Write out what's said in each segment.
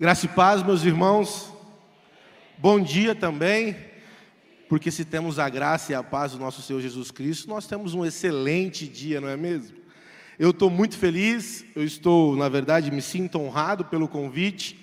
Graça e paz, meus irmãos. Bom dia também, porque se temos a graça e a paz do nosso Senhor Jesus Cristo, nós temos um excelente dia, não é mesmo? Eu estou muito feliz, eu estou, na verdade, me sinto honrado pelo convite.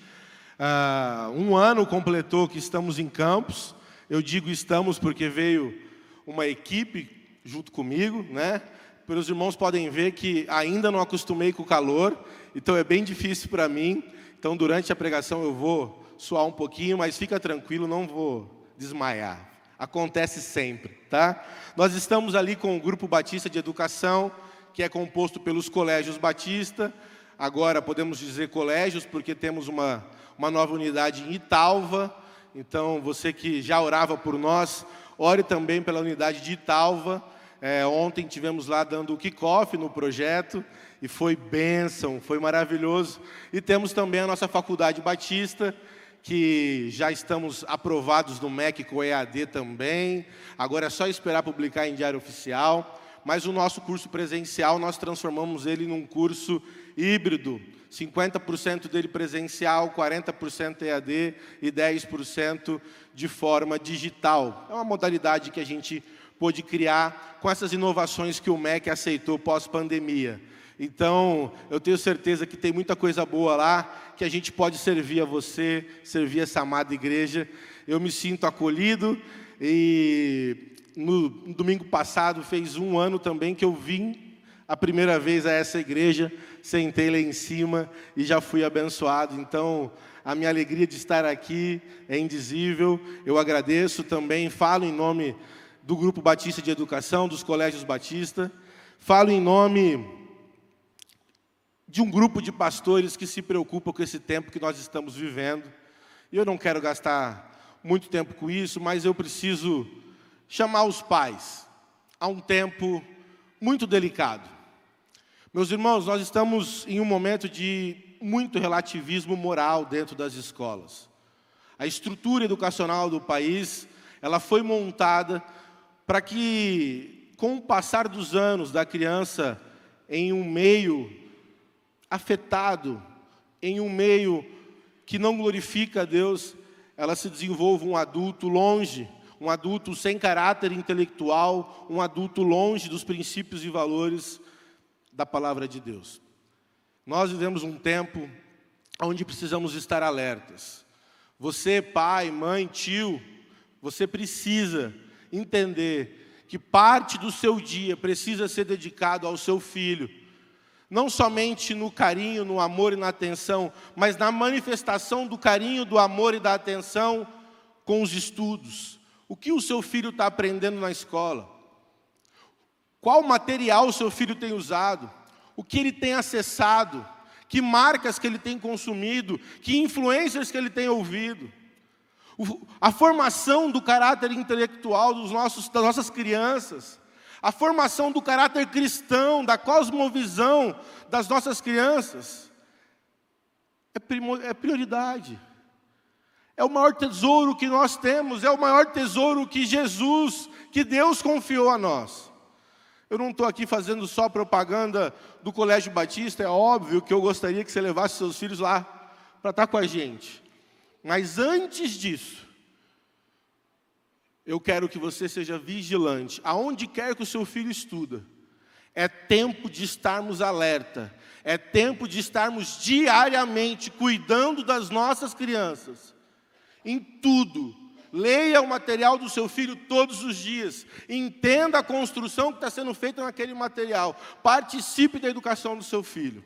Uh, um ano completou que estamos em Campos. Eu digo estamos porque veio uma equipe junto comigo, né? Pelos irmãos podem ver que ainda não acostumei com o calor, então é bem difícil para mim. Então, durante a pregação eu vou suar um pouquinho, mas fica tranquilo, não vou desmaiar. Acontece sempre, tá? Nós estamos ali com o Grupo Batista de Educação, que é composto pelos colégios Batista. Agora podemos dizer colégios, porque temos uma, uma nova unidade em Italva. Então, você que já orava por nós, ore também pela unidade de Italva. É, ontem tivemos lá dando o kickoff no projeto e foi bênção, foi maravilhoso. E temos também a nossa faculdade batista, que já estamos aprovados no MEC com EAD também. Agora é só esperar publicar em diário oficial. Mas o nosso curso presencial, nós transformamos ele num curso híbrido. 50% dele presencial, 40% EAD e 10% de forma digital. É uma modalidade que a gente pôde criar com essas inovações que o MEC aceitou pós-pandemia. Então, eu tenho certeza que tem muita coisa boa lá, que a gente pode servir a você, servir essa amada igreja. Eu me sinto acolhido e no domingo passado fez um ano também que eu vim a primeira vez a essa igreja, sentei lá em cima e já fui abençoado. Então, a minha alegria de estar aqui é indizível. Eu agradeço também, falo em nome do Grupo Batista de Educação, dos Colégios Batista, falo em nome de um grupo de pastores que se preocupam com esse tempo que nós estamos vivendo. E eu não quero gastar muito tempo com isso, mas eu preciso chamar os pais a um tempo muito delicado. Meus irmãos, nós estamos em um momento de muito relativismo moral dentro das escolas. A estrutura educacional do país, ela foi montada para que, com o passar dos anos da criança em um meio afetado em um meio que não glorifica a Deus, ela se desenvolve um adulto longe, um adulto sem caráter intelectual, um adulto longe dos princípios e valores da palavra de Deus. Nós vivemos um tempo onde precisamos estar alertas. Você, pai, mãe, tio, você precisa entender que parte do seu dia precisa ser dedicado ao seu filho não somente no carinho, no amor e na atenção, mas na manifestação do carinho, do amor e da atenção com os estudos. O que o seu filho está aprendendo na escola? Qual material o seu filho tem usado? O que ele tem acessado? Que marcas que ele tem consumido? Que influências que ele tem ouvido? a formação do caráter intelectual dos nossos, das nossas crianças a formação do caráter cristão, da cosmovisão das nossas crianças, é, é prioridade. É o maior tesouro que nós temos, é o maior tesouro que Jesus, que Deus confiou a nós. Eu não estou aqui fazendo só propaganda do Colégio Batista, é óbvio que eu gostaria que você levasse seus filhos lá para estar com a gente. Mas antes disso, eu quero que você seja vigilante, aonde quer que o seu filho estuda. É tempo de estarmos alerta, é tempo de estarmos diariamente cuidando das nossas crianças. Em tudo, leia o material do seu filho todos os dias, entenda a construção que está sendo feita naquele material, participe da educação do seu filho.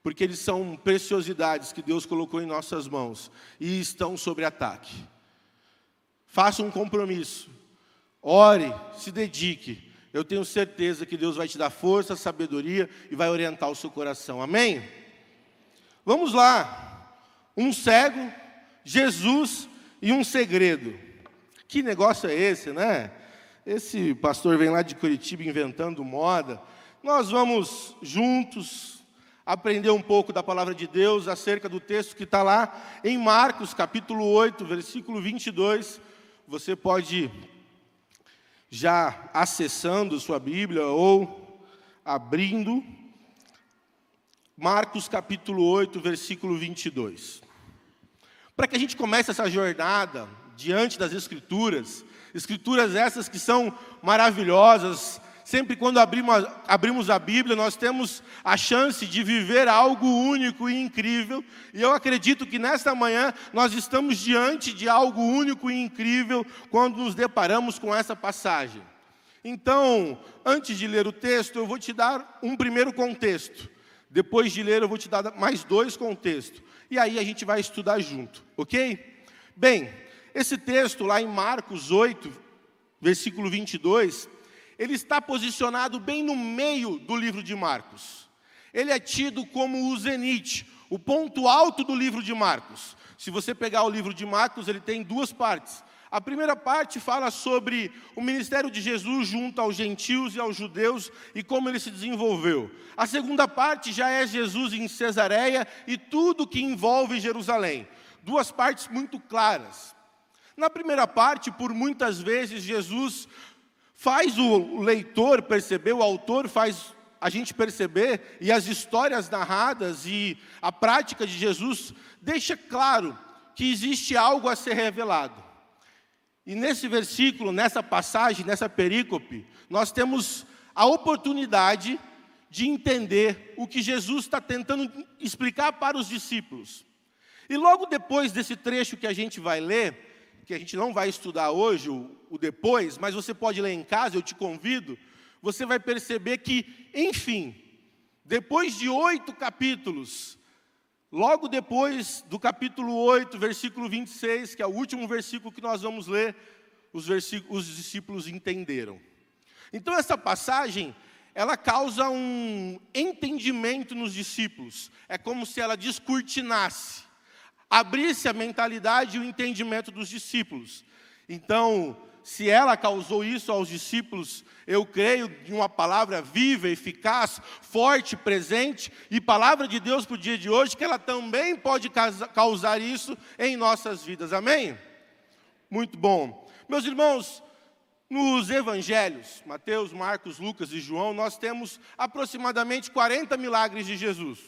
Porque eles são preciosidades que Deus colocou em nossas mãos e estão sob ataque. Faça um compromisso. Ore, se dedique. Eu tenho certeza que Deus vai te dar força, sabedoria e vai orientar o seu coração. Amém? Vamos lá. Um cego, Jesus e um segredo. Que negócio é esse, né? Esse pastor vem lá de Curitiba inventando moda. Nós vamos juntos aprender um pouco da palavra de Deus acerca do texto que está lá em Marcos, capítulo 8, versículo 22 você pode já acessando sua Bíblia ou abrindo Marcos capítulo 8, versículo 22. Para que a gente comece essa jornada diante das Escrituras, Escrituras essas que são maravilhosas, sempre quando abrimos, abrimos a Bíblia, nós temos a chance de viver algo único e incrível, e eu acredito que nesta manhã nós estamos diante de algo único e incrível quando nos deparamos com essa passagem. Então, antes de ler o texto, eu vou te dar um primeiro contexto. Depois de ler, eu vou te dar mais dois contextos. E aí a gente vai estudar junto, ok? Bem, esse texto lá em Marcos 8, versículo 22, ele está posicionado bem no meio do livro de Marcos. Ele é tido como o zenite, o ponto alto do livro de Marcos. Se você pegar o livro de Marcos, ele tem duas partes. A primeira parte fala sobre o ministério de Jesus junto aos gentios e aos judeus e como ele se desenvolveu. A segunda parte já é Jesus em Cesareia e tudo que envolve Jerusalém. Duas partes muito claras. Na primeira parte, por muitas vezes, Jesus faz o leitor perceber, o autor faz a gente perceber, e as histórias narradas e a prática de Jesus deixa claro que existe algo a ser revelado. E nesse versículo, nessa passagem, nessa perícope, nós temos a oportunidade de entender o que Jesus está tentando explicar para os discípulos. E logo depois desse trecho que a gente vai ler, que a gente não vai estudar hoje, o, depois, mas você pode ler em casa, eu te convido, você vai perceber que, enfim, depois de oito capítulos, Logo depois do capítulo 8, versículo 26, que é o último versículo que nós vamos ler, os, os discípulos entenderam. Então essa passagem, ela causa um entendimento nos discípulos. É como se ela descortinasse, abrisse a mentalidade e o entendimento dos discípulos. Então, se ela causou isso aos discípulos, eu creio em uma palavra viva, eficaz, forte, presente e palavra de Deus para o dia de hoje, que ela também pode causar isso em nossas vidas. Amém? Muito bom. Meus irmãos, nos evangelhos, Mateus, Marcos, Lucas e João, nós temos aproximadamente 40 milagres de Jesus.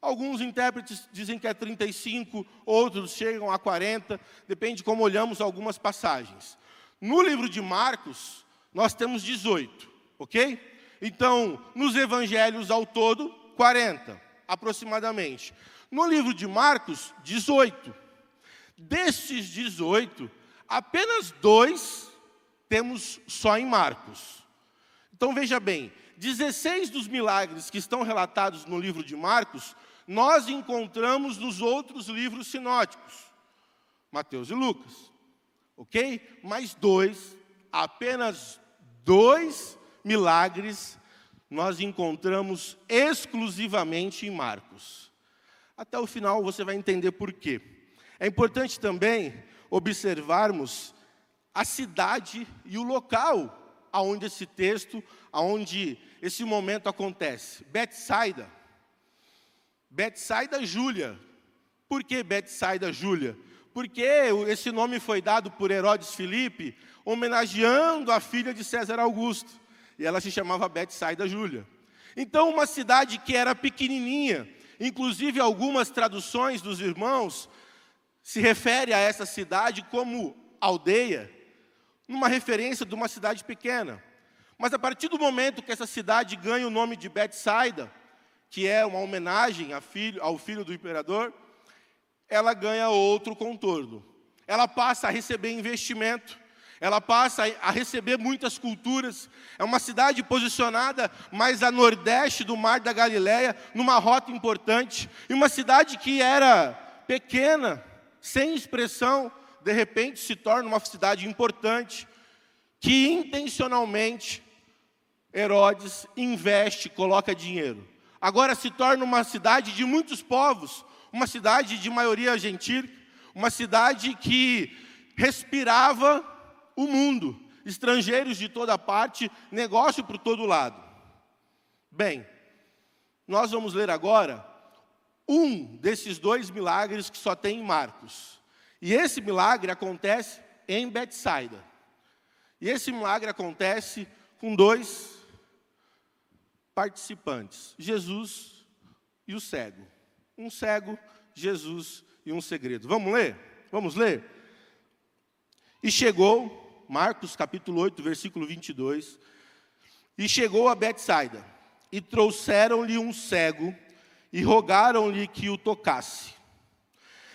Alguns intérpretes dizem que é 35, outros chegam a 40, depende de como olhamos algumas passagens. No livro de Marcos, nós temos 18, ok? Então, nos evangelhos ao todo, 40, aproximadamente. No livro de Marcos, 18. Desses 18, apenas dois temos só em Marcos. Então veja bem, 16 dos milagres que estão relatados no livro de Marcos, nós encontramos nos outros livros sinóticos, Mateus e Lucas ok? Mais dois, apenas dois milagres nós encontramos exclusivamente em Marcos. Até o final você vai entender por quê. É importante também observarmos a cidade e o local aonde esse texto, aonde esse momento acontece. Betsaida. Betsaida Júlia. Por que Betsaida Júlia? porque esse nome foi dado por Herodes Filipe, homenageando a filha de César Augusto. E ela se chamava Betsaida Júlia. Então, uma cidade que era pequenininha, inclusive algumas traduções dos irmãos se refere a essa cidade como aldeia, numa referência de uma cidade pequena. Mas a partir do momento que essa cidade ganha o nome de Betsaida, que é uma homenagem ao filho do imperador, ela ganha outro contorno. Ela passa a receber investimento, ela passa a receber muitas culturas. É uma cidade posicionada mais a nordeste do Mar da Galileia, numa rota importante. E uma cidade que era pequena, sem expressão, de repente se torna uma cidade importante, que intencionalmente Herodes investe, coloca dinheiro. Agora se torna uma cidade de muitos povos, uma cidade de maioria gentil, uma cidade que respirava o mundo, estrangeiros de toda parte, negócio por todo lado. Bem, nós vamos ler agora um desses dois milagres que só tem em Marcos. E esse milagre acontece em Betsaida. E esse milagre acontece com dois participantes, Jesus e o cego. Um cego, Jesus e um segredo. Vamos ler? Vamos ler? E chegou, Marcos capítulo 8, versículo 22, e chegou a Betsaida, e trouxeram-lhe um cego, e rogaram-lhe que o tocasse.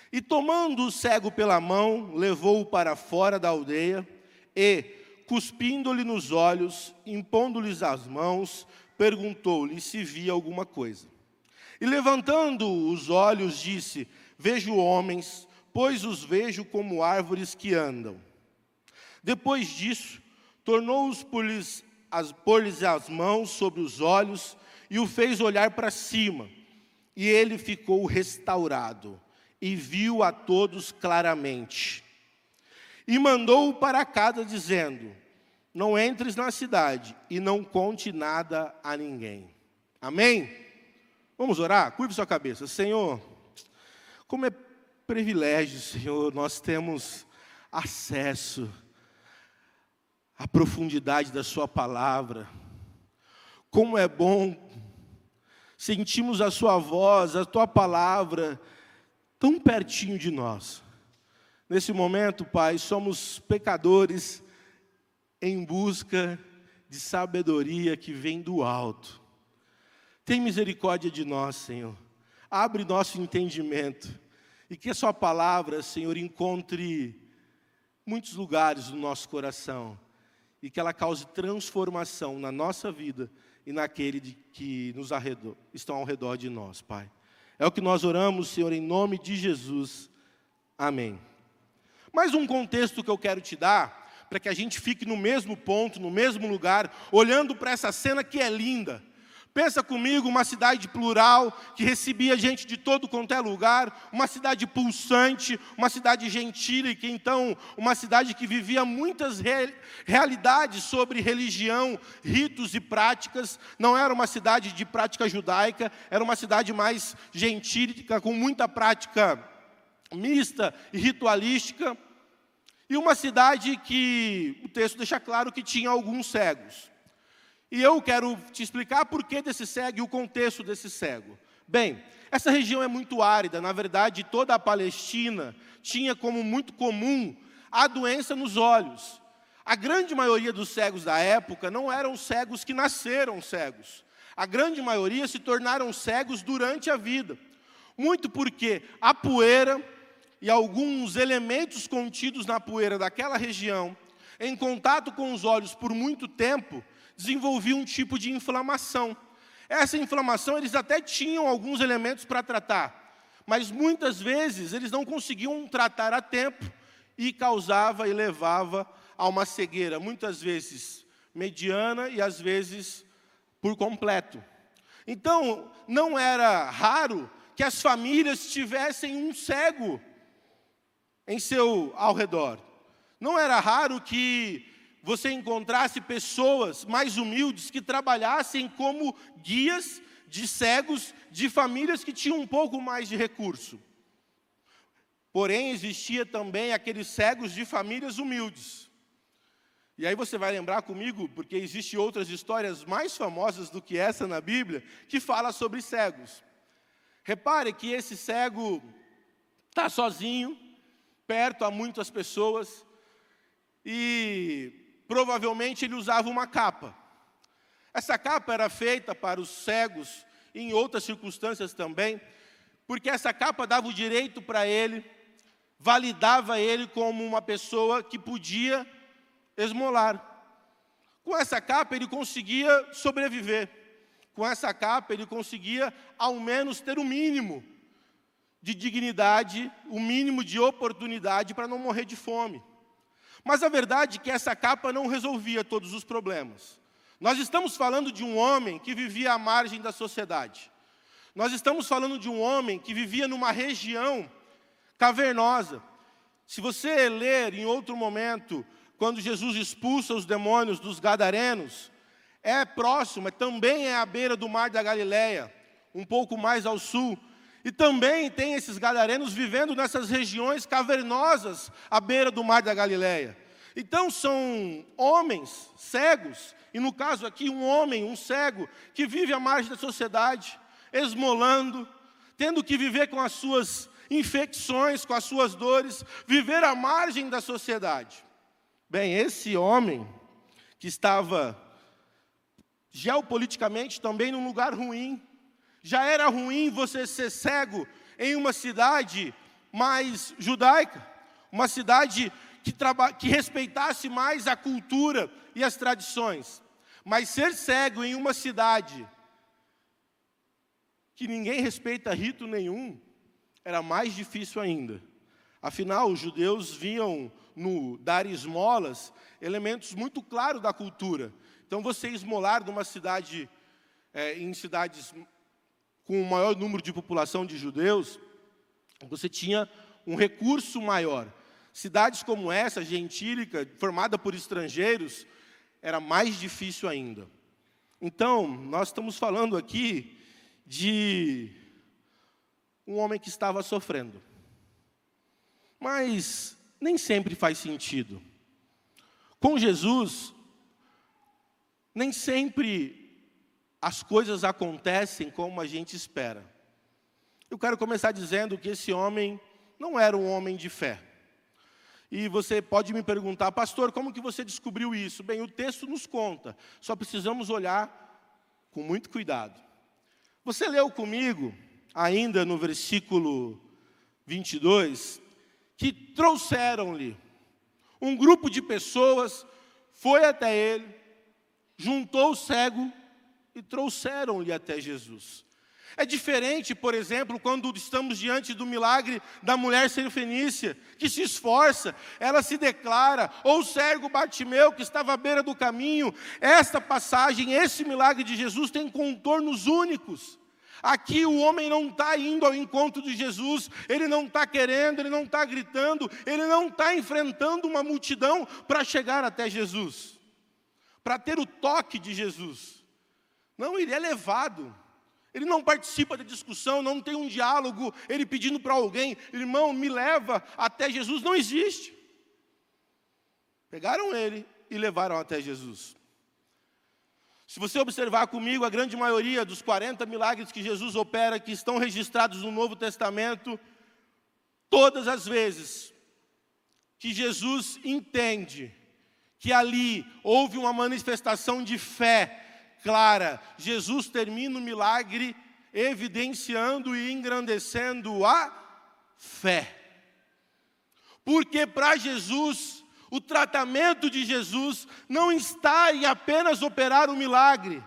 E tomando o cego pela mão, levou-o para fora da aldeia, e, cuspindo-lhe nos olhos, impondo-lhes as mãos, perguntou-lhe se via alguma coisa. E levantando os olhos, disse: Vejo homens, pois os vejo como árvores que andam. Depois disso, tornou-os por-lhes as, por as mãos sobre os olhos e o fez olhar para cima. E ele ficou restaurado e viu a todos claramente. E mandou-o para casa, dizendo: Não entres na cidade e não conte nada a ninguém. Amém? Vamos orar? Curve sua cabeça. Senhor, como é privilégio, Senhor, nós temos acesso à profundidade da Sua palavra. Como é bom sentimos a Sua voz, a Tua palavra tão pertinho de nós. Nesse momento, Pai, somos pecadores em busca de sabedoria que vem do alto. Tem misericórdia de nós, Senhor. Abre nosso entendimento e que a Sua palavra, Senhor, encontre muitos lugares no nosso coração e que ela cause transformação na nossa vida e naquele de, que nos arredor, estão ao redor de nós, Pai. É o que nós oramos, Senhor, em nome de Jesus. Amém. Mais um contexto que eu quero te dar, para que a gente fique no mesmo ponto, no mesmo lugar, olhando para essa cena que é linda. Pensa comigo, uma cidade plural, que recebia gente de todo quanto é lugar, uma cidade pulsante, uma cidade gentil, e que então, uma cidade que vivia muitas re realidades sobre religião, ritos e práticas. Não era uma cidade de prática judaica, era uma cidade mais gentílica, com muita prática mista e ritualística. E uma cidade que o texto deixa claro que tinha alguns cegos. E eu quero te explicar por que desse cego e o contexto desse cego. Bem, essa região é muito árida, na verdade, toda a Palestina tinha como muito comum a doença nos olhos. A grande maioria dos cegos da época não eram cegos que nasceram cegos. A grande maioria se tornaram cegos durante a vida. Muito porque a poeira e alguns elementos contidos na poeira daquela região, em contato com os olhos por muito tempo, desenvolvia um tipo de inflamação. Essa inflamação eles até tinham alguns elementos para tratar, mas muitas vezes eles não conseguiam tratar a tempo e causava e levava a uma cegueira, muitas vezes mediana e às vezes por completo. Então, não era raro que as famílias tivessem um cego em seu ao redor. Não era raro que você encontrasse pessoas mais humildes que trabalhassem como guias de cegos de famílias que tinham um pouco mais de recurso. Porém, existia também aqueles cegos de famílias humildes. E aí você vai lembrar comigo, porque existem outras histórias mais famosas do que essa na Bíblia, que fala sobre cegos. Repare que esse cego está sozinho, perto a muitas pessoas, e provavelmente ele usava uma capa. Essa capa era feita para os cegos, em outras circunstâncias também, porque essa capa dava o direito para ele, validava ele como uma pessoa que podia esmolar. Com essa capa ele conseguia sobreviver. Com essa capa ele conseguia ao menos ter o mínimo de dignidade, o mínimo de oportunidade para não morrer de fome. Mas a verdade é que essa capa não resolvia todos os problemas. Nós estamos falando de um homem que vivia à margem da sociedade. Nós estamos falando de um homem que vivia numa região cavernosa. Se você ler em outro momento, quando Jesus expulsa os demônios dos gadarenos, é próximo, também é à beira do mar da Galileia, um pouco mais ao sul. E também tem esses gadarenos vivendo nessas regiões cavernosas à beira do mar da Galileia. Então são homens cegos, e no caso aqui um homem, um cego, que vive à margem da sociedade. esmolando, tendo que viver com as suas infecções, com as suas dores, viver à margem da sociedade. Bem, esse homem que estava geopoliticamente também num lugar ruim, já era ruim você ser cego em uma cidade mais judaica, uma cidade que, que respeitasse mais a cultura e as tradições. Mas ser cego em uma cidade que ninguém respeita rito nenhum, era mais difícil ainda. Afinal, os judeus viam no dar esmolas elementos muito claros da cultura. Então, você esmolar numa cidade, é, em cidades com o maior número de população de judeus, você tinha um recurso maior. Cidades como essa, gentílica, formada por estrangeiros, era mais difícil ainda. Então, nós estamos falando aqui de um homem que estava sofrendo. Mas nem sempre faz sentido. Com Jesus, nem sempre as coisas acontecem como a gente espera. Eu quero começar dizendo que esse homem não era um homem de fé. E você pode me perguntar, pastor, como que você descobriu isso? Bem, o texto nos conta, só precisamos olhar com muito cuidado. Você leu comigo, ainda no versículo 22, que trouxeram-lhe um grupo de pessoas, foi até ele, juntou o cego e trouxeram-lhe até Jesus. É diferente, por exemplo, quando estamos diante do milagre da mulher serfenícia, que se esforça, ela se declara, ou o cego Bartimeu, que estava à beira do caminho. Esta passagem, esse milagre de Jesus tem contornos únicos. Aqui o homem não está indo ao encontro de Jesus, ele não está querendo, ele não está gritando, ele não está enfrentando uma multidão para chegar até Jesus, para ter o toque de Jesus. Não, ele é levado ele não participa da discussão, não tem um diálogo, ele pedindo para alguém, irmão, me leva até Jesus, não existe. Pegaram ele e levaram até Jesus. Se você observar comigo, a grande maioria dos 40 milagres que Jesus opera, que estão registrados no Novo Testamento, todas as vezes que Jesus entende que ali houve uma manifestação de fé, clara. Jesus termina o milagre evidenciando e engrandecendo a fé. Porque para Jesus, o tratamento de Jesus não está em apenas operar o milagre.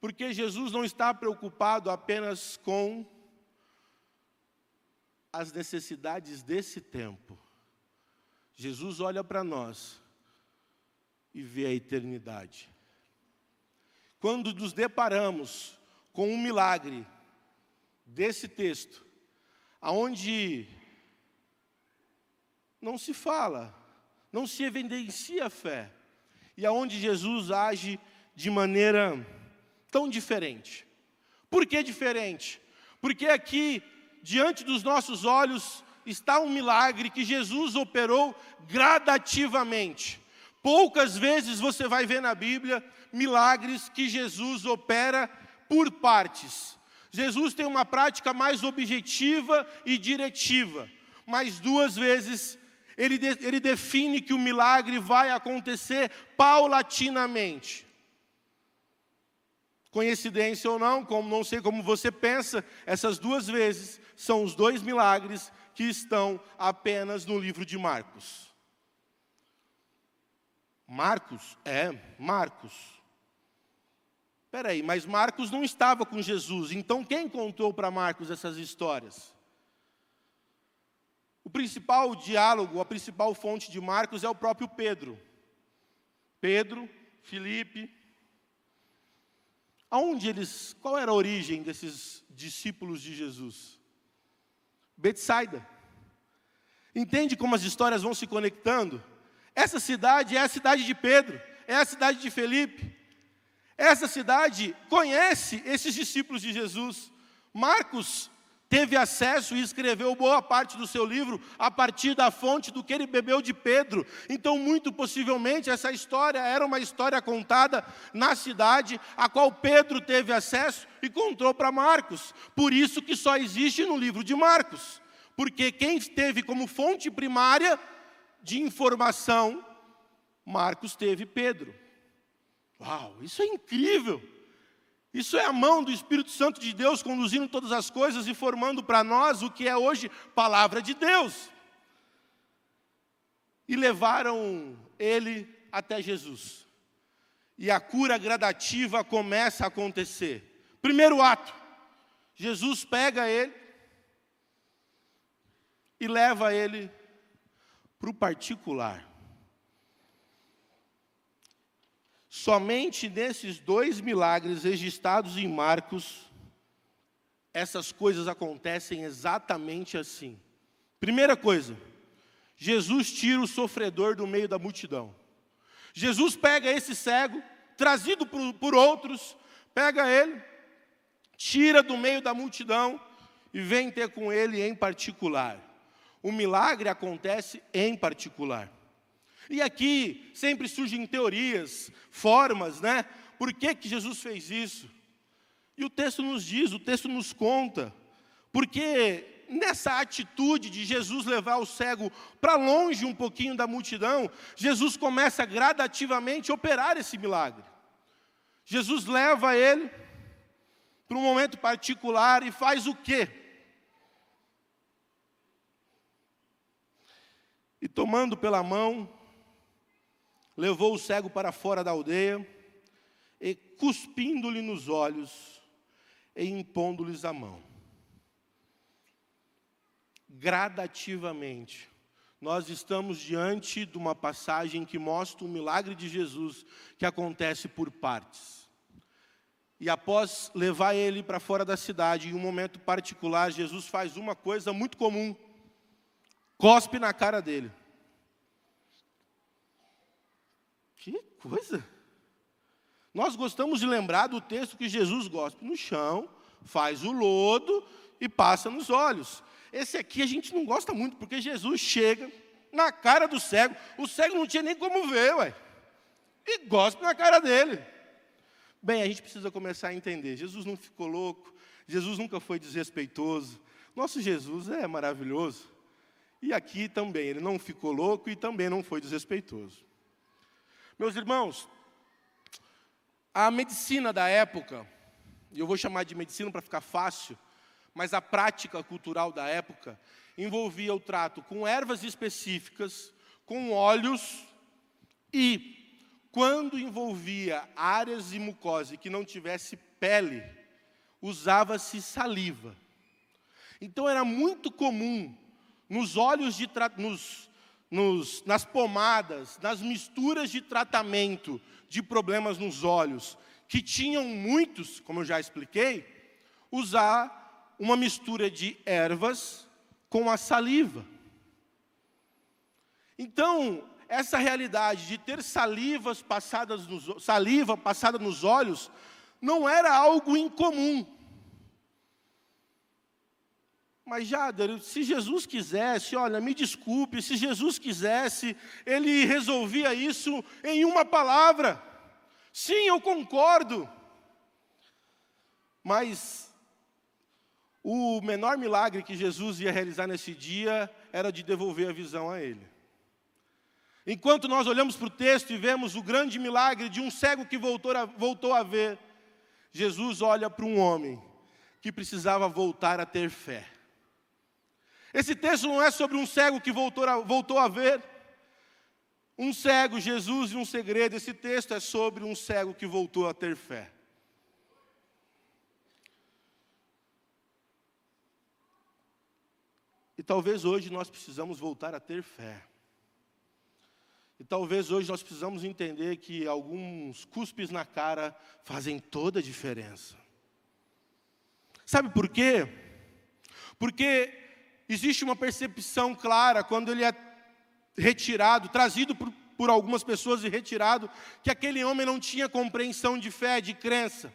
Porque Jesus não está preocupado apenas com as necessidades desse tempo. Jesus olha para nós e vê a eternidade. Quando nos deparamos com um milagre desse texto, aonde não se fala, não se evidencia a fé, e aonde Jesus age de maneira tão diferente. Por que diferente? Porque aqui, diante dos nossos olhos, está um milagre que Jesus operou gradativamente. Poucas vezes você vai ver na Bíblia milagres que Jesus opera por partes. Jesus tem uma prática mais objetiva e diretiva, mas duas vezes ele, de, ele define que o milagre vai acontecer paulatinamente. Coincidência ou não, como não sei como você pensa, essas duas vezes são os dois milagres que estão apenas no livro de Marcos. Marcos? É, Marcos. Espera aí, mas Marcos não estava com Jesus, então quem contou para Marcos essas histórias? O principal diálogo, a principal fonte de Marcos é o próprio Pedro. Pedro, Filipe. Aonde eles, qual era a origem desses discípulos de Jesus? Betsaida. Entende como as histórias vão se conectando? Essa cidade é a cidade de Pedro, é a cidade de Felipe, essa cidade conhece esses discípulos de Jesus. Marcos teve acesso e escreveu boa parte do seu livro a partir da fonte do que ele bebeu de Pedro. Então, muito possivelmente, essa história era uma história contada na cidade, a qual Pedro teve acesso e contou para Marcos. Por isso que só existe no livro de Marcos. Porque quem teve como fonte primária de informação, Marcos teve Pedro. Uau, isso é incrível! Isso é a mão do Espírito Santo de Deus conduzindo todas as coisas e formando para nós o que é hoje palavra de Deus. E levaram ele até Jesus. E a cura gradativa começa a acontecer. Primeiro ato: Jesus pega ele e leva ele para o particular. Somente nesses dois milagres registrados em Marcos, essas coisas acontecem exatamente assim. Primeira coisa, Jesus tira o sofredor do meio da multidão. Jesus pega esse cego, trazido por, por outros, pega ele, tira do meio da multidão e vem ter com ele em particular. O milagre acontece em particular. E aqui sempre surgem teorias, formas, né? Por que, que Jesus fez isso? E o texto nos diz, o texto nos conta. Porque nessa atitude de Jesus levar o cego para longe um pouquinho da multidão, Jesus começa gradativamente a operar esse milagre. Jesus leva ele para um momento particular e faz o quê? E tomando pela mão, levou o cego para fora da aldeia e, cuspindo-lhe nos olhos e impondo-lhes a mão. Gradativamente, nós estamos diante de uma passagem que mostra o milagre de Jesus que acontece por partes. E após levar ele para fora da cidade, em um momento particular, Jesus faz uma coisa muito comum: cospe na cara dele. Que coisa! Nós gostamos de lembrar do texto que Jesus gosta no chão, faz o lodo e passa nos olhos. Esse aqui a gente não gosta muito, porque Jesus chega na cara do cego, o cego não tinha nem como ver, ué, e gospe na cara dele. Bem, a gente precisa começar a entender: Jesus não ficou louco, Jesus nunca foi desrespeitoso, nosso Jesus é maravilhoso. E aqui também, ele não ficou louco e também não foi desrespeitoso. Meus irmãos, a medicina da época, e eu vou chamar de medicina para ficar fácil, mas a prática cultural da época envolvia o trato com ervas específicas, com óleos e, quando envolvia áreas de mucosa que não tivesse pele, usava-se saliva. Então era muito comum nos óleos de nos nos, nas pomadas, nas misturas de tratamento de problemas nos olhos, que tinham muitos, como eu já expliquei, usar uma mistura de ervas com a saliva. Então, essa realidade de ter salivas passadas nos, saliva passada nos olhos não era algo incomum. Mas, Jader, se Jesus quisesse, olha, me desculpe, se Jesus quisesse, ele resolvia isso em uma palavra. Sim, eu concordo. Mas o menor milagre que Jesus ia realizar nesse dia era de devolver a visão a ele. Enquanto nós olhamos para o texto e vemos o grande milagre de um cego que voltou a, voltou a ver, Jesus olha para um homem que precisava voltar a ter fé. Esse texto não é sobre um cego que voltou a, voltou a ver. Um cego, Jesus e um segredo. Esse texto é sobre um cego que voltou a ter fé. E talvez hoje nós precisamos voltar a ter fé. E talvez hoje nós precisamos entender que alguns cuspes na cara fazem toda a diferença. Sabe por quê? Porque existe uma percepção clara quando ele é retirado, trazido por, por algumas pessoas e retirado, que aquele homem não tinha compreensão de fé, de crença.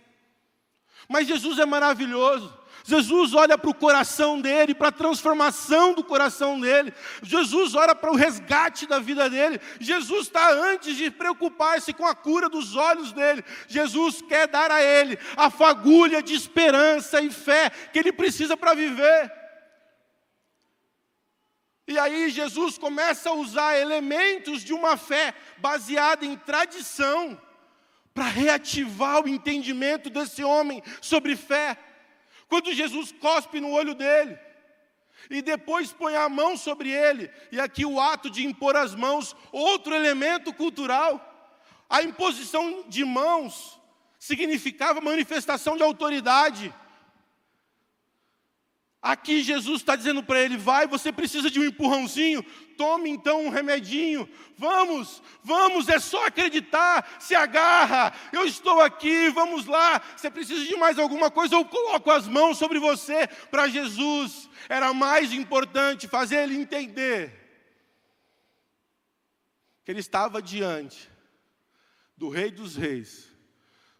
Mas Jesus é maravilhoso. Jesus olha para o coração dele, para a transformação do coração dele. Jesus olha para o resgate da vida dele. Jesus está antes de preocupar-se com a cura dos olhos dele. Jesus quer dar a ele a fagulha de esperança e fé que ele precisa para viver. E aí Jesus começa a usar elementos de uma fé baseada em tradição para reativar o entendimento desse homem sobre fé. Quando Jesus cospe no olho dele, e depois põe a mão sobre ele, e aqui o ato de impor as mãos, outro elemento cultural. A imposição de mãos significava manifestação de autoridade. Aqui Jesus está dizendo para ele: vai, você precisa de um empurrãozinho, tome então um remedinho, vamos, vamos, é só acreditar, se agarra, eu estou aqui, vamos lá. Você precisa de mais alguma coisa, eu coloco as mãos sobre você. Para Jesus era mais importante fazer ele entender que ele estava diante do Rei dos Reis,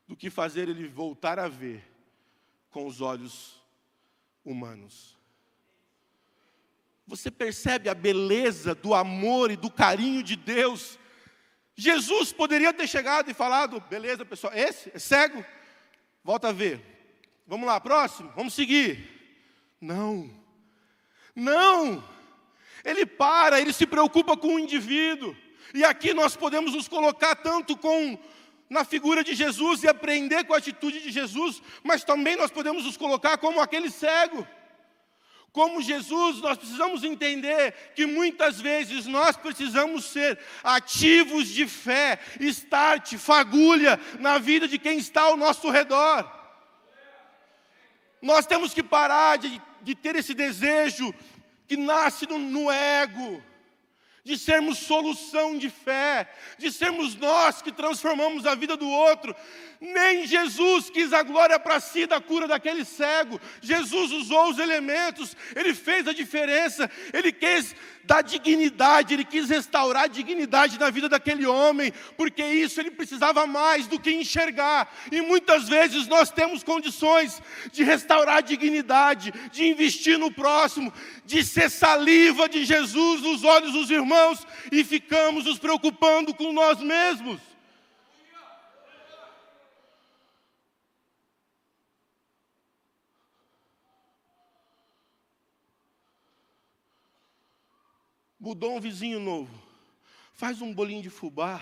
do que fazer ele voltar a ver com os olhos humanos. Você percebe a beleza do amor e do carinho de Deus? Jesus poderia ter chegado e falado: beleza, pessoal, esse é cego, volta a ver. Vamos lá, próximo, vamos seguir. Não, não, ele para, ele se preocupa com o indivíduo. E aqui nós podemos nos colocar tanto com na figura de Jesus e aprender com a atitude de Jesus, mas também nós podemos nos colocar como aquele cego. Como Jesus, nós precisamos entender que muitas vezes nós precisamos ser ativos de fé, start, fagulha na vida de quem está ao nosso redor. Nós temos que parar de, de ter esse desejo que nasce no, no ego de sermos solução de fé, de sermos nós que transformamos a vida do outro. Nem Jesus quis a glória para si da cura daquele cego. Jesus usou os elementos, ele fez a diferença, ele quis dar dignidade, ele quis restaurar a dignidade na vida daquele homem, porque isso ele precisava mais do que enxergar. E muitas vezes nós temos condições de restaurar a dignidade, de investir no próximo, de ser saliva de Jesus nos olhos dos irmãos e ficamos nos preocupando com nós mesmos. Mudou um vizinho novo, faz um bolinho de fubá.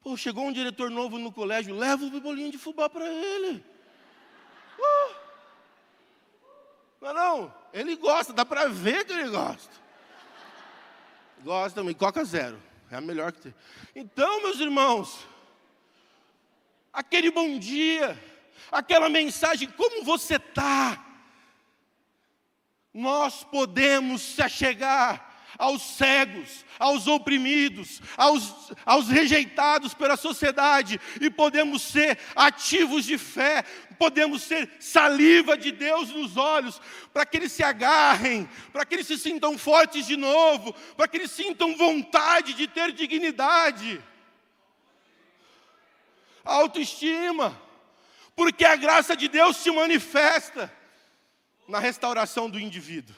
Pô, chegou um diretor novo no colégio, leva o bolinho de fubá para ele. Uh! Não, não, ele gosta, dá para ver que ele gosta. Gosta também, Coca Zero, é a melhor que tem. Então, meus irmãos, aquele bom dia, aquela mensagem, como você está? Nós podemos se achegar aos cegos, aos oprimidos, aos, aos rejeitados pela sociedade, e podemos ser ativos de fé, podemos ser saliva de Deus nos olhos, para que eles se agarrem, para que eles se sintam fortes de novo, para que eles sintam vontade de ter dignidade, autoestima, porque a graça de Deus se manifesta na restauração do indivíduo.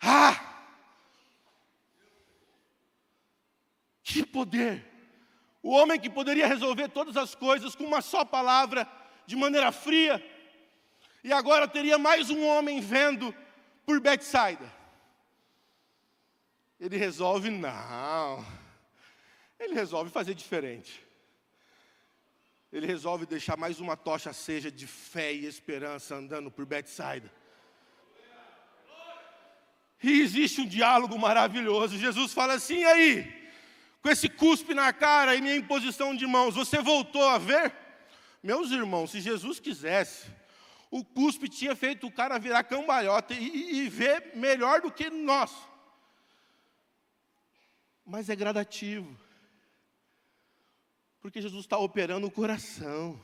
Ah! Que poder! O homem que poderia resolver todas as coisas com uma só palavra, de maneira fria, e agora teria mais um homem vendo por Betsaida. Ele resolve, não. Ele resolve fazer diferente ele resolve deixar mais uma tocha seja de fé e esperança andando por Betsaida. E existe um diálogo maravilhoso. Jesus fala assim: aí, com esse cuspe na cara e minha imposição de mãos, você voltou a ver? Meus irmãos, se Jesus quisesse, o cuspe tinha feito o cara virar cambalhota e, e ver melhor do que nós. Mas é gradativo. Porque Jesus está operando o coração.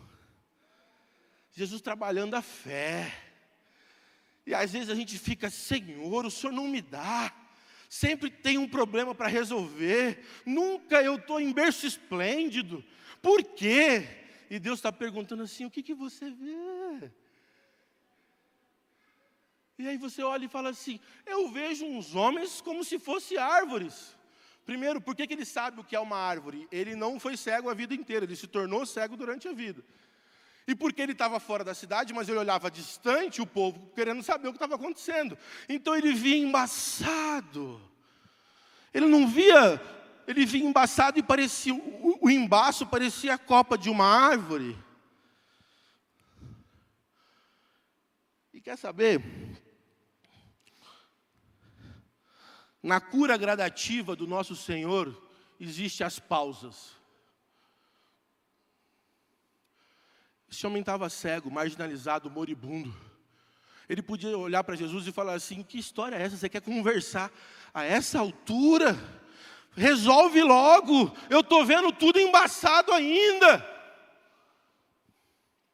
Jesus trabalhando a fé. E às vezes a gente fica, Senhor, o Senhor não me dá. Sempre tem um problema para resolver. Nunca eu estou em berço esplêndido. Por quê? E Deus está perguntando assim: o que, que você vê? E aí você olha e fala assim: eu vejo uns homens como se fossem árvores. Primeiro, por que, que ele sabe o que é uma árvore? Ele não foi cego a vida inteira, ele se tornou cego durante a vida. E porque ele estava fora da cidade, mas ele olhava distante o povo, querendo saber o que estava acontecendo. Então ele via embaçado. Ele não via, ele via embaçado e parecia, o, o embaço parecia a copa de uma árvore. E quer saber? Na cura gradativa do nosso Senhor, existem as pausas. Esse homem estava cego, marginalizado, moribundo. Ele podia olhar para Jesus e falar assim: Que história é essa? Você quer conversar a essa altura? Resolve logo, eu estou vendo tudo embaçado ainda.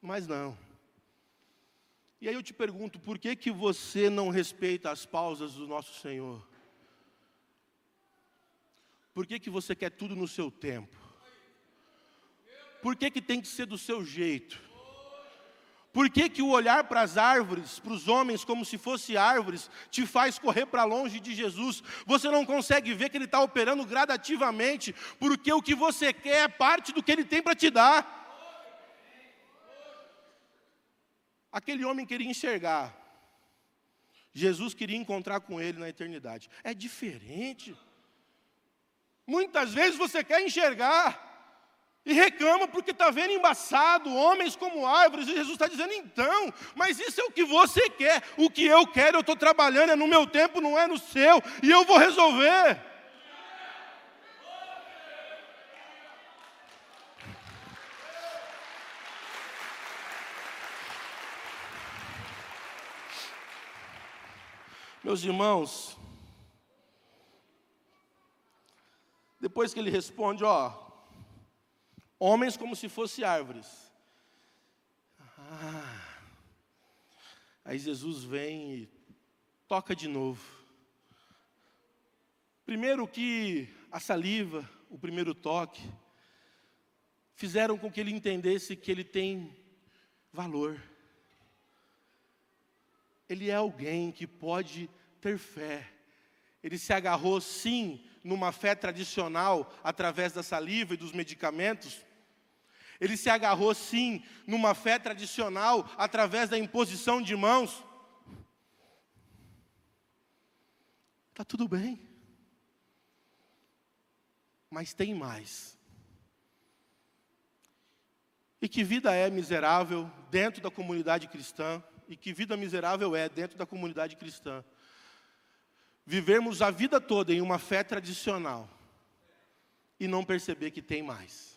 Mas não. E aí eu te pergunto: por que, que você não respeita as pausas do nosso Senhor? Por que, que você quer tudo no seu tempo? Por que, que tem que ser do seu jeito? Por que, que o olhar para as árvores, para os homens como se fossem árvores, te faz correr para longe de Jesus? Você não consegue ver que Ele está operando gradativamente, porque o que você quer é parte do que Ele tem para te dar. Aquele homem queria enxergar, Jesus queria encontrar com ele na eternidade. É diferente. Muitas vezes você quer enxergar e reclama porque está vendo embaçado, homens como árvores, e Jesus está dizendo, então, mas isso é o que você quer, o que eu quero, eu estou trabalhando, é no meu tempo, não é no seu, e eu vou resolver. Meus irmãos, Depois que ele responde, ó, homens como se fossem árvores. Ah, aí Jesus vem e toca de novo. Primeiro que a saliva, o primeiro toque, fizeram com que ele entendesse que ele tem valor. Ele é alguém que pode ter fé. Ele se agarrou sim numa fé tradicional através da saliva e dos medicamentos. Ele se agarrou sim numa fé tradicional através da imposição de mãos. Está tudo bem. Mas tem mais. E que vida é miserável dentro da comunidade cristã? E que vida miserável é dentro da comunidade cristã? Vivermos a vida toda em uma fé tradicional e não perceber que tem mais.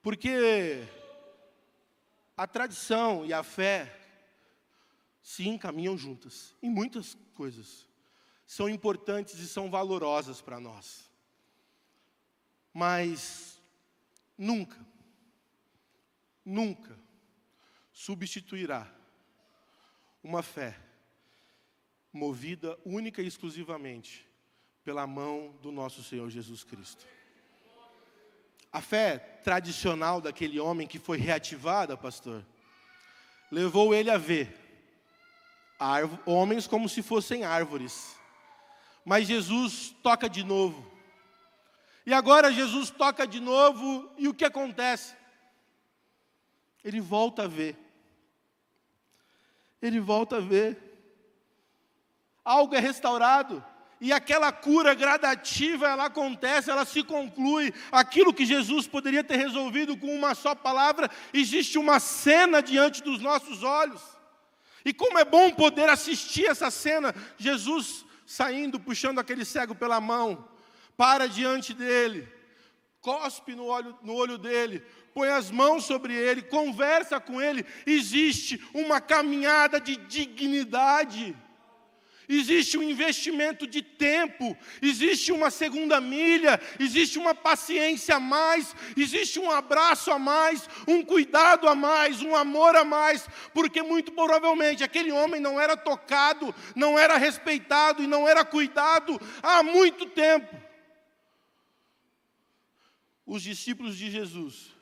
Porque a tradição e a fé se encaminham juntas em muitas coisas. São importantes e são valorosas para nós. Mas nunca, nunca substituirá uma fé movida única e exclusivamente pela mão do nosso Senhor Jesus Cristo. A fé tradicional daquele homem que foi reativada, pastor, levou ele a ver homens como se fossem árvores. Mas Jesus toca de novo. E agora Jesus toca de novo, e o que acontece? Ele volta a ver. Ele volta a ver algo é restaurado. E aquela cura gradativa, ela acontece, ela se conclui. Aquilo que Jesus poderia ter resolvido com uma só palavra, existe uma cena diante dos nossos olhos. E como é bom poder assistir essa cena, Jesus saindo, puxando aquele cego pela mão, para diante dele, cospe no olho, no olho dele, põe as mãos sobre ele, conversa com ele. Existe uma caminhada de dignidade existe um investimento de tempo, existe uma segunda milha, existe uma paciência a mais, existe um abraço a mais, um cuidado a mais, um amor a mais, porque muito provavelmente aquele homem não era tocado, não era respeitado e não era cuidado há muito tempo. Os discípulos de Jesus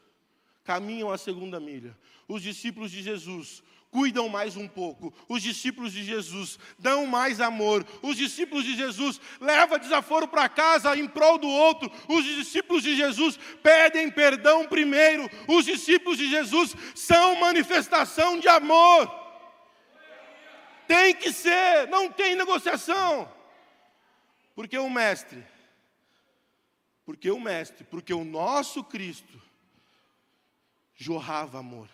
caminham a segunda milha. Os discípulos de Jesus cuidam mais um pouco. Os discípulos de Jesus dão mais amor. Os discípulos de Jesus levam desaforo para casa em prol do outro. Os discípulos de Jesus pedem perdão primeiro. Os discípulos de Jesus são manifestação de amor. Tem que ser, não tem negociação. Porque o mestre, porque o mestre, porque o nosso Cristo jorrava amor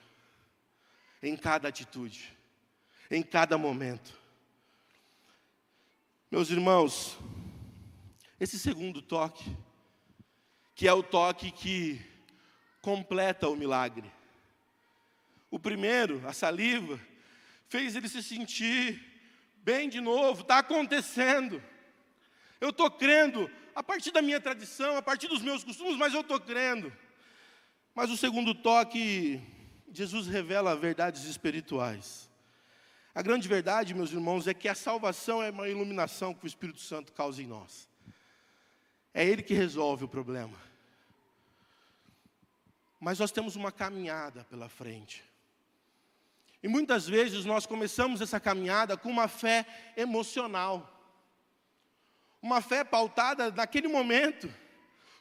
em cada atitude, em cada momento. Meus irmãos, esse segundo toque, que é o toque que completa o milagre. O primeiro, a saliva, fez ele se sentir bem de novo, está acontecendo. Eu estou crendo, a partir da minha tradição, a partir dos meus costumes, mas eu estou crendo. Mas o segundo toque Jesus revela verdades espirituais. A grande verdade, meus irmãos, é que a salvação é uma iluminação que o Espírito Santo causa em nós. É Ele que resolve o problema. Mas nós temos uma caminhada pela frente. E muitas vezes nós começamos essa caminhada com uma fé emocional. Uma fé pautada naquele momento,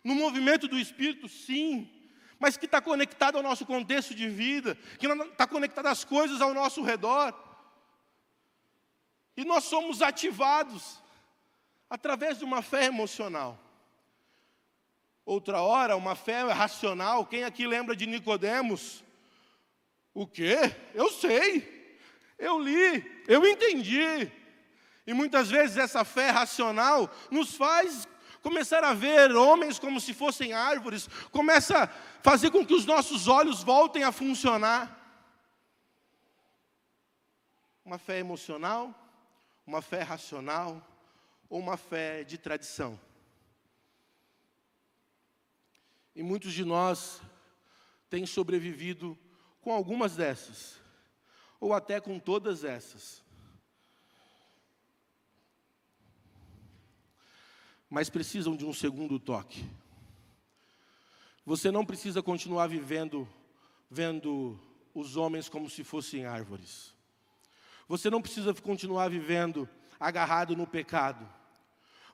no movimento do Espírito, sim, mas que está conectado ao nosso contexto de vida, que está conectado às coisas ao nosso redor. E nós somos ativados através de uma fé emocional. Outra hora, uma fé racional. Quem aqui lembra de Nicodemos? O quê? Eu sei. Eu li, eu entendi. E muitas vezes essa fé racional nos faz começar a ver homens como se fossem árvores, começa a fazer com que os nossos olhos voltem a funcionar. Uma fé emocional, uma fé racional ou uma fé de tradição. E muitos de nós têm sobrevivido com algumas dessas, ou até com todas essas. Mas precisam de um segundo toque. Você não precisa continuar vivendo, vendo os homens como se fossem árvores. Você não precisa continuar vivendo agarrado no pecado.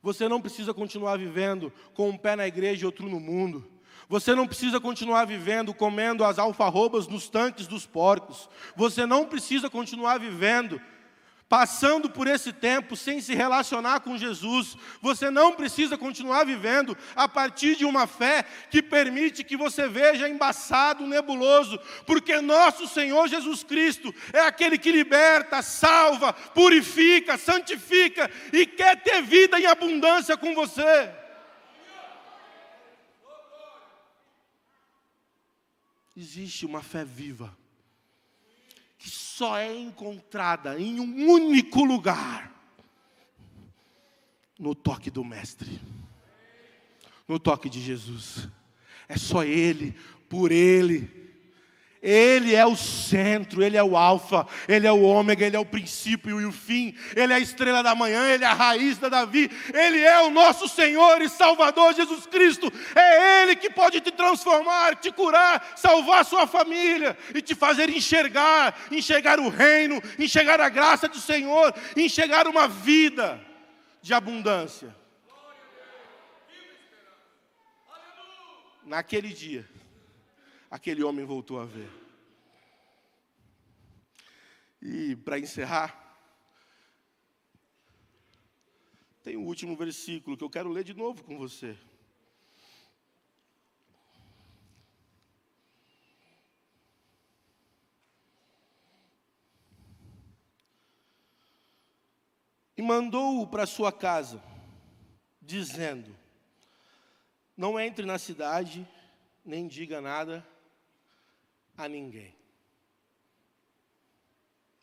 Você não precisa continuar vivendo com um pé na igreja e outro no mundo. Você não precisa continuar vivendo comendo as alfarrobas nos tanques dos porcos. Você não precisa continuar vivendo passando por esse tempo sem se relacionar com Jesus, você não precisa continuar vivendo a partir de uma fé que permite que você veja embaçado, nebuloso, porque nosso Senhor Jesus Cristo é aquele que liberta, salva, purifica, santifica e quer ter vida em abundância com você. Existe uma fé viva que só é encontrada em um único lugar. No toque do Mestre, no toque de Jesus. É só Ele, por Ele ele é o centro, Ele é o alfa, Ele é o ômega, Ele é o princípio e o fim, Ele é a estrela da manhã, Ele é a raiz da Davi, Ele é o nosso Senhor e Salvador Jesus Cristo, é Ele que pode te transformar, te curar, salvar sua família e te fazer enxergar, enxergar o reino, enxergar a graça do Senhor, enxergar uma vida de abundância. Naquele dia, aquele homem voltou a ver. E para encerrar, tem o último versículo que eu quero ler de novo com você. E mandou-o para sua casa, dizendo: Não entre na cidade, nem diga nada a ninguém.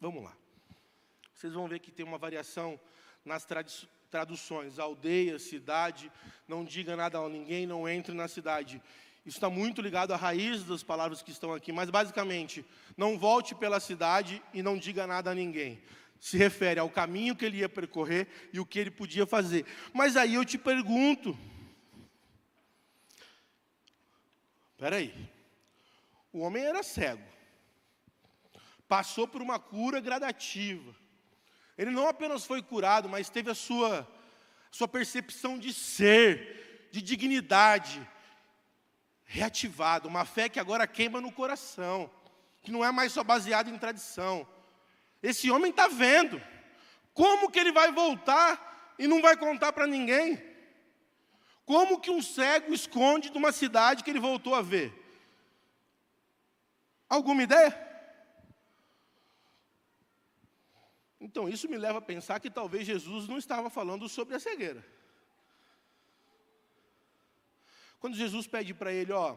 Vamos lá. Vocês vão ver que tem uma variação nas traduções: aldeia, cidade, não diga nada a ninguém, não entre na cidade. Isso está muito ligado à raiz das palavras que estão aqui, mas basicamente, não volte pela cidade e não diga nada a ninguém. Se refere ao caminho que ele ia percorrer e o que ele podia fazer. Mas aí eu te pergunto: Espera aí. O homem era cego. Passou por uma cura gradativa. Ele não apenas foi curado, mas teve a sua, sua percepção de ser, de dignidade, reativada. Uma fé que agora queima no coração, que não é mais só baseada em tradição. Esse homem está vendo. Como que ele vai voltar e não vai contar para ninguém? Como que um cego esconde de uma cidade que ele voltou a ver? Alguma ideia? Então, isso me leva a pensar que talvez Jesus não estava falando sobre a cegueira. Quando Jesus pede para ele, ó,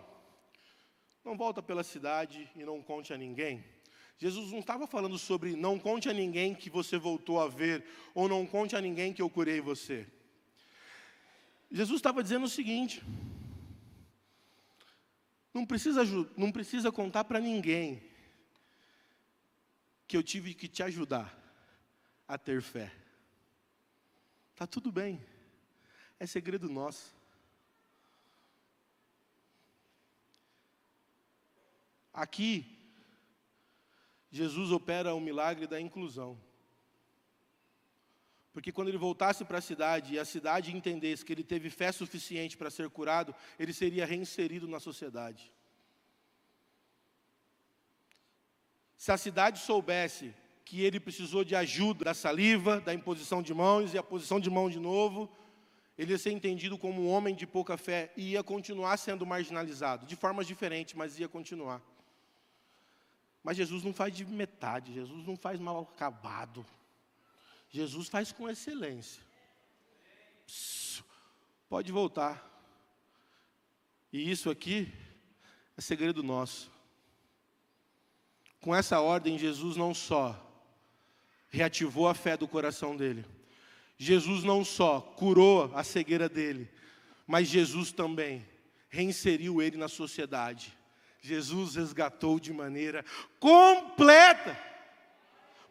não volta pela cidade e não conte a ninguém. Jesus não estava falando sobre não conte a ninguém que você voltou a ver, ou não conte a ninguém que eu curei você. Jesus estava dizendo o seguinte: não precisa, não precisa contar para ninguém que eu tive que te ajudar a ter fé. Está tudo bem, é segredo nosso. Aqui, Jesus opera o milagre da inclusão. Porque quando ele voltasse para a cidade e a cidade entendesse que ele teve fé suficiente para ser curado, ele seria reinserido na sociedade. Se a cidade soubesse que ele precisou de ajuda da saliva, da imposição de mãos e a posição de mão de novo, ele ia ser entendido como um homem de pouca fé e ia continuar sendo marginalizado, de formas diferentes, mas ia continuar. Mas Jesus não faz de metade, Jesus não faz mal acabado. Jesus faz com excelência. Pode voltar. E isso aqui é segredo nosso. Com essa ordem, Jesus não só reativou a fé do coração dele. Jesus não só curou a cegueira dele, mas Jesus também reinseriu ele na sociedade. Jesus resgatou de maneira completa.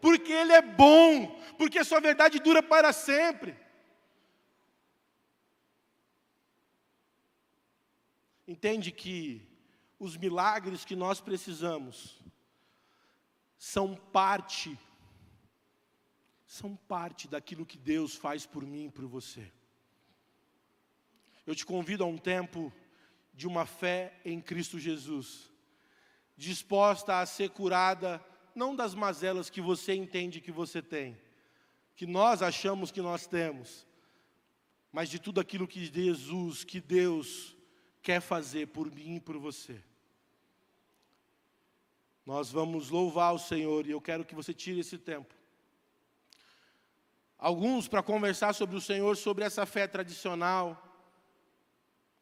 Porque ele é bom, porque sua verdade dura para sempre. Entende que os milagres que nós precisamos são parte são parte daquilo que Deus faz por mim e por você. Eu te convido a um tempo de uma fé em Cristo Jesus, disposta a ser curada, não das mazelas que você entende que você tem, que nós achamos que nós temos, mas de tudo aquilo que Jesus, que Deus quer fazer por mim e por você. Nós vamos louvar o Senhor e eu quero que você tire esse tempo Alguns para conversar sobre o Senhor, sobre essa fé tradicional,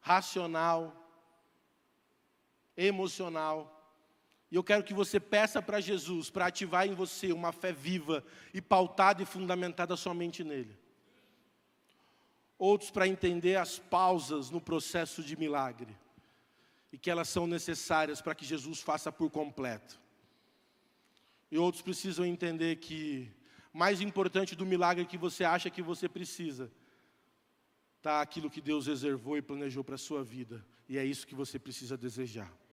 racional, emocional. E eu quero que você peça para Jesus para ativar em você uma fé viva e pautada e fundamentada somente nele. Outros para entender as pausas no processo de milagre e que elas são necessárias para que Jesus faça por completo. E outros precisam entender que mais importante do milagre que você acha que você precisa, está aquilo que Deus reservou e planejou para a sua vida. E é isso que você precisa desejar.